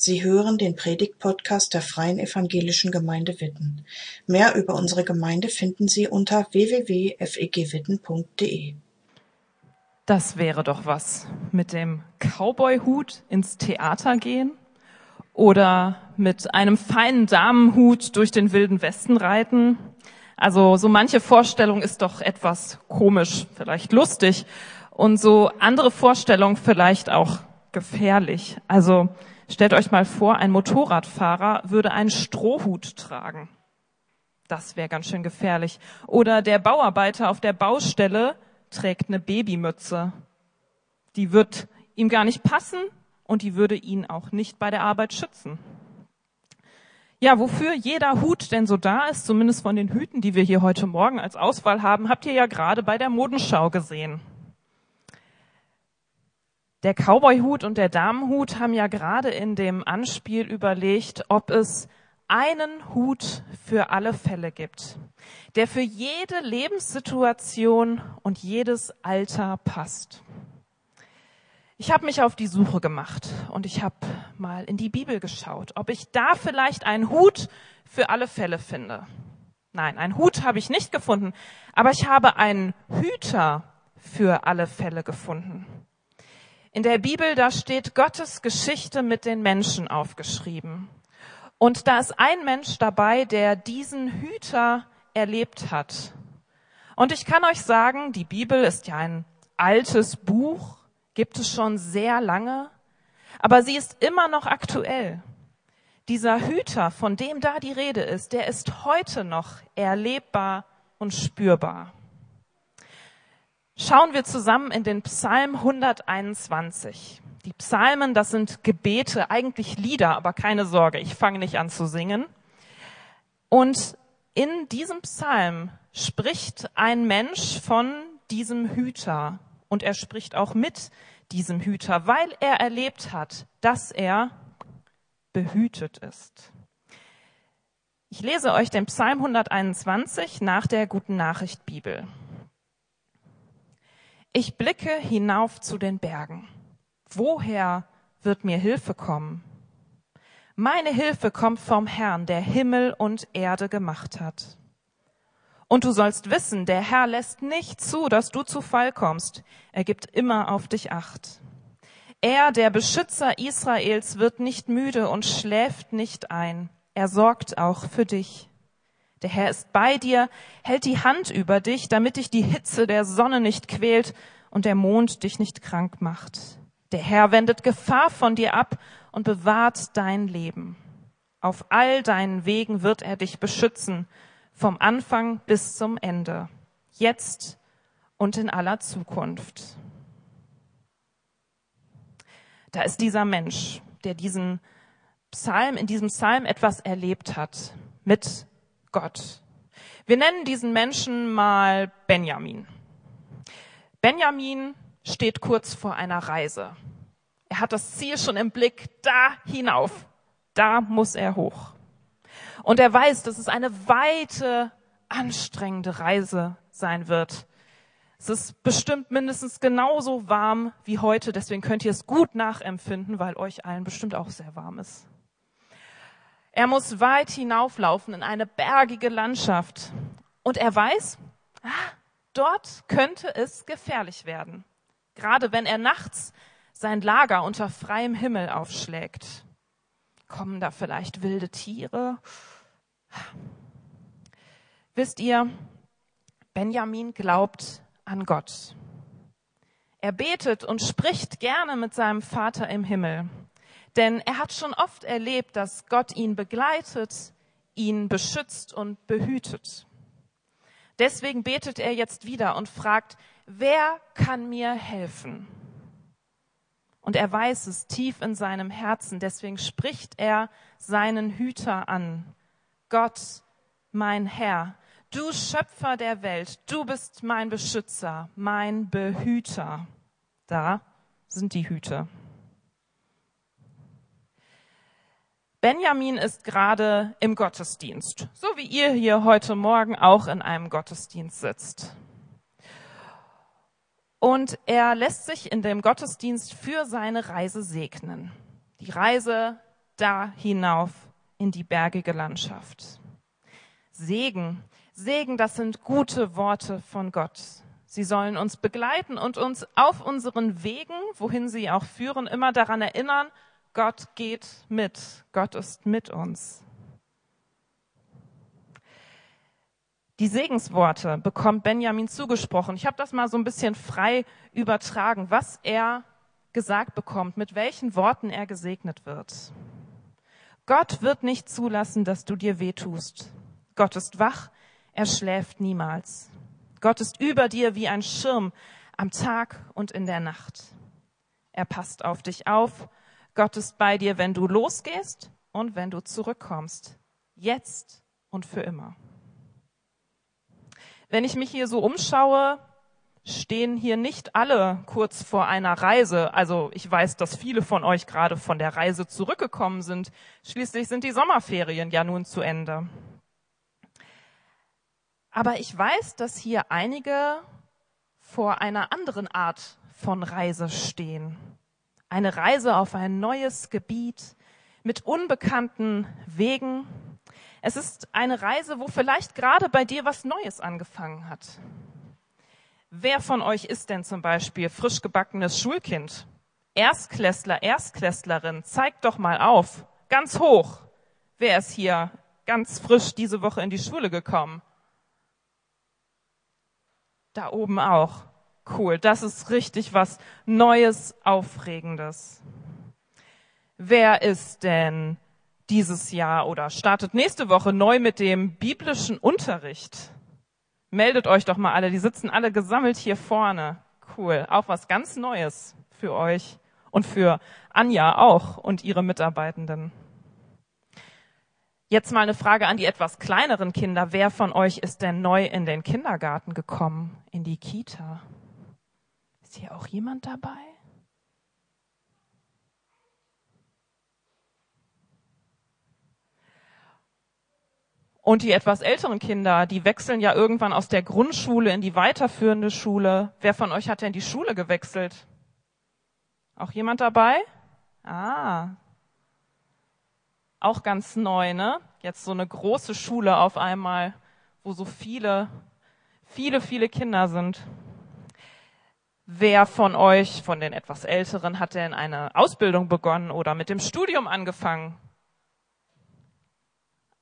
Sie hören den Predigt-Podcast der Freien Evangelischen Gemeinde Witten. Mehr über unsere Gemeinde finden Sie unter www.fegwitten.de. Das wäre doch was. Mit dem Cowboy-Hut ins Theater gehen oder mit einem feinen Damenhut durch den wilden Westen reiten. Also so manche Vorstellung ist doch etwas komisch, vielleicht lustig und so andere Vorstellung vielleicht auch gefährlich. Also Stellt euch mal vor, ein Motorradfahrer würde einen Strohhut tragen. Das wäre ganz schön gefährlich. Oder der Bauarbeiter auf der Baustelle trägt eine Babymütze. Die wird ihm gar nicht passen und die würde ihn auch nicht bei der Arbeit schützen. Ja, wofür jeder Hut denn so da ist, zumindest von den Hüten, die wir hier heute Morgen als Auswahl haben, habt ihr ja gerade bei der Modenschau gesehen. Der Cowboyhut und der Damenhut haben ja gerade in dem Anspiel überlegt, ob es einen Hut für alle Fälle gibt, der für jede Lebenssituation und jedes Alter passt. Ich habe mich auf die Suche gemacht und ich habe mal in die Bibel geschaut, ob ich da vielleicht einen Hut für alle Fälle finde. Nein, einen Hut habe ich nicht gefunden, aber ich habe einen Hüter für alle Fälle gefunden. In der Bibel, da steht Gottes Geschichte mit den Menschen aufgeschrieben. Und da ist ein Mensch dabei, der diesen Hüter erlebt hat. Und ich kann euch sagen, die Bibel ist ja ein altes Buch, gibt es schon sehr lange, aber sie ist immer noch aktuell. Dieser Hüter, von dem da die Rede ist, der ist heute noch erlebbar und spürbar. Schauen wir zusammen in den Psalm 121. Die Psalmen, das sind Gebete, eigentlich Lieder, aber keine Sorge, ich fange nicht an zu singen. Und in diesem Psalm spricht ein Mensch von diesem Hüter und er spricht auch mit diesem Hüter, weil er erlebt hat, dass er behütet ist. Ich lese euch den Psalm 121 nach der Guten Nachricht Bibel. Ich blicke hinauf zu den Bergen. Woher wird mir Hilfe kommen? Meine Hilfe kommt vom Herrn, der Himmel und Erde gemacht hat. Und du sollst wissen, der Herr lässt nicht zu, dass du zu Fall kommst. Er gibt immer auf dich acht. Er, der Beschützer Israels, wird nicht müde und schläft nicht ein. Er sorgt auch für dich. Der Herr ist bei dir, hält die Hand über dich, damit dich die Hitze der Sonne nicht quält und der Mond dich nicht krank macht. Der Herr wendet Gefahr von dir ab und bewahrt dein Leben. Auf all deinen Wegen wird er dich beschützen, vom Anfang bis zum Ende, jetzt und in aller Zukunft. Da ist dieser Mensch, der diesen Psalm, in diesem Psalm etwas erlebt hat mit Gott. Wir nennen diesen Menschen mal Benjamin. Benjamin steht kurz vor einer Reise. Er hat das Ziel schon im Blick, da hinauf, da muss er hoch. Und er weiß, dass es eine weite, anstrengende Reise sein wird. Es ist bestimmt mindestens genauso warm wie heute, deswegen könnt ihr es gut nachempfinden, weil euch allen bestimmt auch sehr warm ist. Er muss weit hinauflaufen in eine bergige Landschaft. Und er weiß, ah, dort könnte es gefährlich werden. Gerade wenn er nachts sein Lager unter freiem Himmel aufschlägt. Kommen da vielleicht wilde Tiere? Wisst ihr, Benjamin glaubt an Gott. Er betet und spricht gerne mit seinem Vater im Himmel. Denn er hat schon oft erlebt, dass Gott ihn begleitet, ihn beschützt und behütet. Deswegen betet er jetzt wieder und fragt, wer kann mir helfen? Und er weiß es tief in seinem Herzen, deswegen spricht er seinen Hüter an. Gott, mein Herr, du Schöpfer der Welt, du bist mein Beschützer, mein Behüter. Da sind die Hüte. Benjamin ist gerade im Gottesdienst, so wie ihr hier heute Morgen auch in einem Gottesdienst sitzt. Und er lässt sich in dem Gottesdienst für seine Reise segnen. Die Reise da hinauf in die bergige Landschaft. Segen, Segen, das sind gute Worte von Gott. Sie sollen uns begleiten und uns auf unseren Wegen, wohin sie auch führen, immer daran erinnern, Gott geht mit, Gott ist mit uns. Die Segensworte bekommt Benjamin zugesprochen. Ich habe das mal so ein bisschen frei übertragen, was er gesagt bekommt, mit welchen Worten er gesegnet wird. Gott wird nicht zulassen, dass du dir wehtust. Gott ist wach, er schläft niemals. Gott ist über dir wie ein Schirm am Tag und in der Nacht. Er passt auf dich auf. Gott ist bei dir, wenn du losgehst und wenn du zurückkommst. Jetzt und für immer. Wenn ich mich hier so umschaue, stehen hier nicht alle kurz vor einer Reise. Also ich weiß, dass viele von euch gerade von der Reise zurückgekommen sind. Schließlich sind die Sommerferien ja nun zu Ende. Aber ich weiß, dass hier einige vor einer anderen Art von Reise stehen. Eine Reise auf ein neues Gebiet mit unbekannten Wegen, es ist eine Reise, wo vielleicht gerade bei dir was Neues angefangen hat. Wer von euch ist denn zum Beispiel frisch gebackenes Schulkind? Erstklässler, Erstklässlerin, zeigt doch mal auf, ganz hoch. Wer ist hier ganz frisch diese Woche in die Schule gekommen? Da oben auch. Cool, das ist richtig was Neues, Aufregendes. Wer ist denn dieses Jahr oder startet nächste Woche neu mit dem biblischen Unterricht. Meldet euch doch mal alle, die sitzen alle gesammelt hier vorne. Cool, auch was ganz Neues für euch und für Anja auch und ihre Mitarbeitenden. Jetzt mal eine Frage an die etwas kleineren Kinder. Wer von euch ist denn neu in den Kindergarten gekommen, in die Kita? Ist hier auch jemand dabei? Und die etwas älteren Kinder, die wechseln ja irgendwann aus der Grundschule in die weiterführende Schule. Wer von euch hat denn die Schule gewechselt? Auch jemand dabei? Ah. Auch ganz neu, ne? Jetzt so eine große Schule auf einmal, wo so viele, viele, viele Kinder sind. Wer von euch, von den etwas Älteren, hat denn eine Ausbildung begonnen oder mit dem Studium angefangen?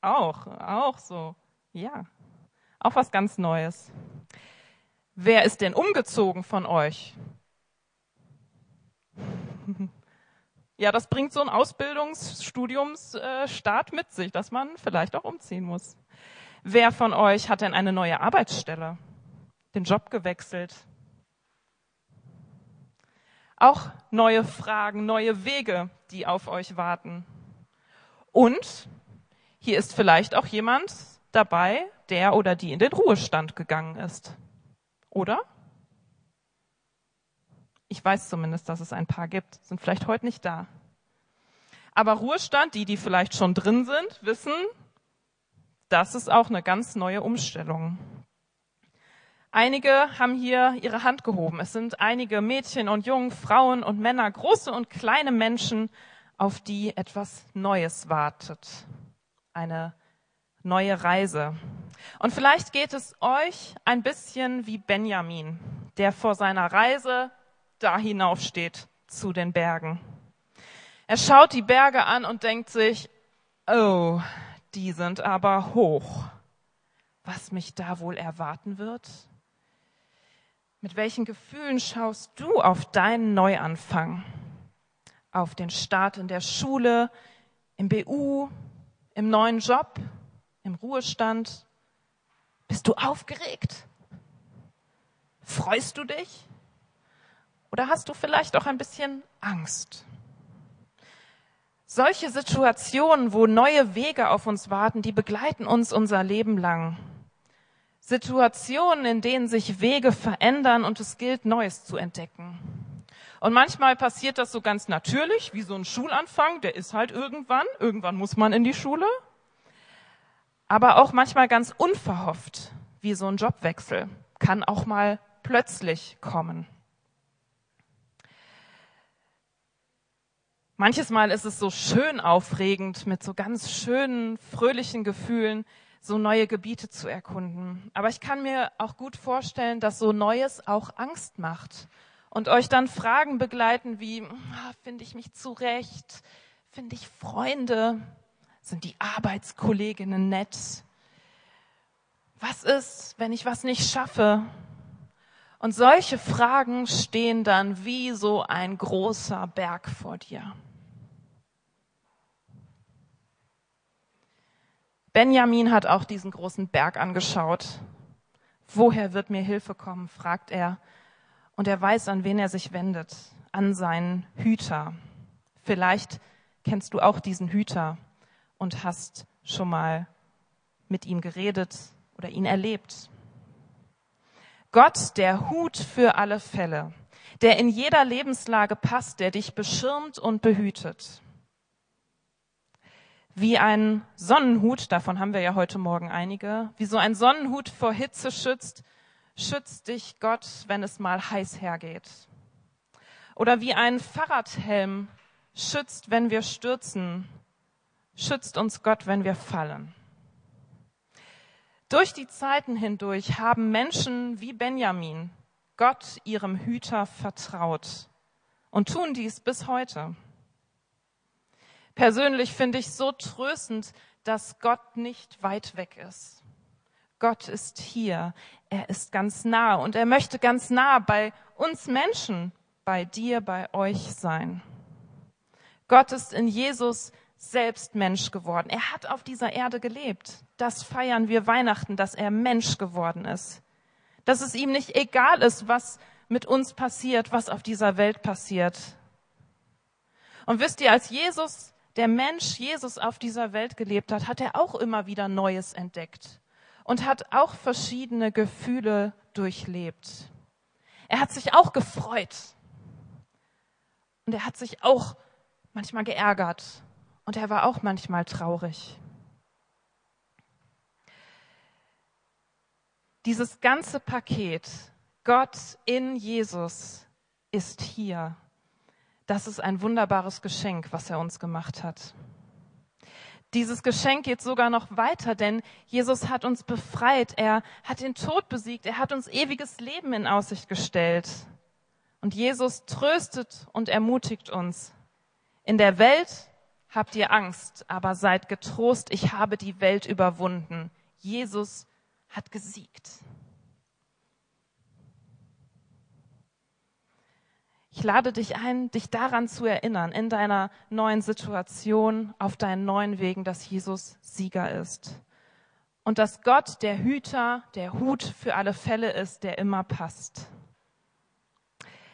Auch, auch so. Ja, auch was ganz Neues. Wer ist denn umgezogen von euch? Ja, das bringt so ein Ausbildungsstudiumsstart mit sich, dass man vielleicht auch umziehen muss. Wer von euch hat denn eine neue Arbeitsstelle? Den Job gewechselt? Auch neue Fragen, neue Wege, die auf euch warten. Und hier ist vielleicht auch jemand dabei, der oder die in den Ruhestand gegangen ist. Oder? Ich weiß zumindest, dass es ein paar gibt, sind vielleicht heute nicht da. Aber Ruhestand, die, die vielleicht schon drin sind, wissen, das ist auch eine ganz neue Umstellung. Einige haben hier ihre Hand gehoben. Es sind einige Mädchen und Jungen, Frauen und Männer, große und kleine Menschen, auf die etwas Neues wartet eine neue Reise. Und vielleicht geht es euch ein bisschen wie Benjamin, der vor seiner Reise da hinaufsteht zu den Bergen. Er schaut die Berge an und denkt sich, oh, die sind aber hoch. Was mich da wohl erwarten wird? Mit welchen Gefühlen schaust du auf deinen Neuanfang? Auf den Start in der Schule, im BU, im neuen Job, im Ruhestand? Bist du aufgeregt? Freust du dich? Oder hast du vielleicht auch ein bisschen Angst? Solche Situationen, wo neue Wege auf uns warten, die begleiten uns unser Leben lang. Situationen, in denen sich Wege verändern und es gilt, Neues zu entdecken. Und manchmal passiert das so ganz natürlich, wie so ein Schulanfang, der ist halt irgendwann, irgendwann muss man in die Schule. Aber auch manchmal ganz unverhofft, wie so ein Jobwechsel, kann auch mal plötzlich kommen. Manches Mal ist es so schön aufregend, mit so ganz schönen, fröhlichen Gefühlen so neue Gebiete zu erkunden. Aber ich kann mir auch gut vorstellen, dass so Neues auch Angst macht und euch dann Fragen begleiten wie, ah, finde ich mich zurecht? Finde ich Freunde? Sind die Arbeitskolleginnen nett? Was ist, wenn ich was nicht schaffe? Und solche Fragen stehen dann wie so ein großer Berg vor dir. Benjamin hat auch diesen großen Berg angeschaut. Woher wird mir Hilfe kommen? fragt er. Und er weiß, an wen er sich wendet. An seinen Hüter. Vielleicht kennst du auch diesen Hüter und hast schon mal mit ihm geredet oder ihn erlebt. Gott, der Hut für alle Fälle, der in jeder Lebenslage passt, der dich beschirmt und behütet. Wie ein Sonnenhut, davon haben wir ja heute Morgen einige, wie so ein Sonnenhut vor Hitze schützt, schützt dich Gott, wenn es mal heiß hergeht. Oder wie ein Fahrradhelm schützt, wenn wir stürzen, schützt uns Gott, wenn wir fallen. Durch die Zeiten hindurch haben Menschen wie Benjamin Gott, ihrem Hüter, vertraut und tun dies bis heute. Persönlich finde ich so tröstend, dass Gott nicht weit weg ist. Gott ist hier, er ist ganz nah und er möchte ganz nah bei uns Menschen, bei dir, bei euch sein. Gott ist in Jesus selbst Mensch geworden. Er hat auf dieser Erde gelebt. Das feiern wir Weihnachten, dass er Mensch geworden ist. Dass es ihm nicht egal ist, was mit uns passiert, was auf dieser Welt passiert. Und wisst ihr, als Jesus der Mensch Jesus auf dieser Welt gelebt hat, hat er auch immer wieder Neues entdeckt und hat auch verschiedene Gefühle durchlebt. Er hat sich auch gefreut und er hat sich auch manchmal geärgert und er war auch manchmal traurig. Dieses ganze Paket, Gott in Jesus, ist hier das ist ein wunderbares Geschenk, was er uns gemacht hat. Dieses Geschenk geht sogar noch weiter, denn Jesus hat uns befreit, er hat den Tod besiegt, er hat uns ewiges Leben in Aussicht gestellt. Und Jesus tröstet und ermutigt uns. In der Welt habt ihr Angst, aber seid getrost, ich habe die Welt überwunden. Jesus hat gesiegt. Ich lade dich ein, dich daran zu erinnern, in deiner neuen Situation, auf deinen neuen Wegen, dass Jesus Sieger ist. Und dass Gott der Hüter, der Hut für alle Fälle ist, der immer passt.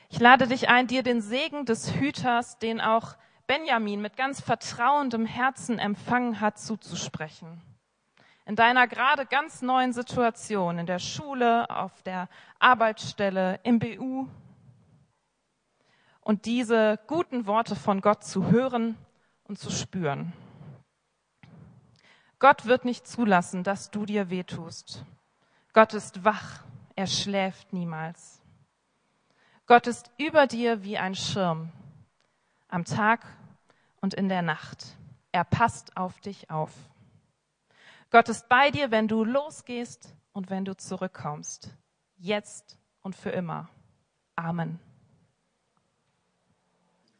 Ich lade dich ein, dir den Segen des Hüters, den auch Benjamin mit ganz vertrauendem Herzen empfangen hat, zuzusprechen. In deiner gerade ganz neuen Situation, in der Schule, auf der Arbeitsstelle, im BU, und diese guten Worte von Gott zu hören und zu spüren. Gott wird nicht zulassen, dass du dir wehtust. Gott ist wach, er schläft niemals. Gott ist über dir wie ein Schirm, am Tag und in der Nacht. Er passt auf dich auf. Gott ist bei dir, wenn du losgehst und wenn du zurückkommst. Jetzt und für immer. Amen.